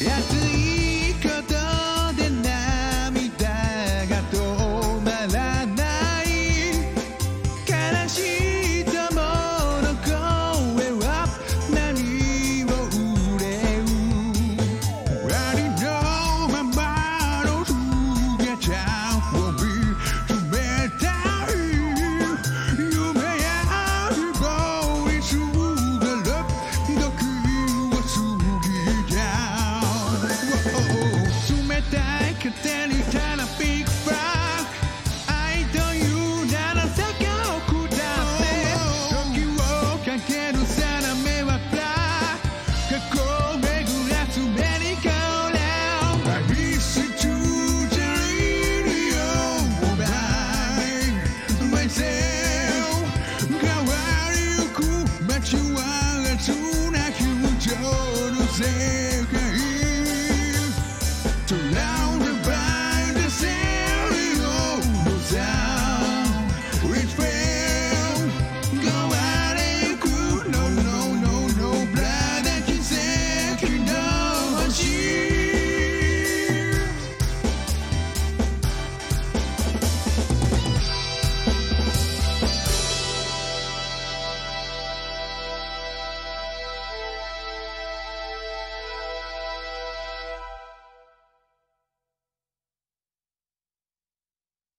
安いことで涙が止まら singing.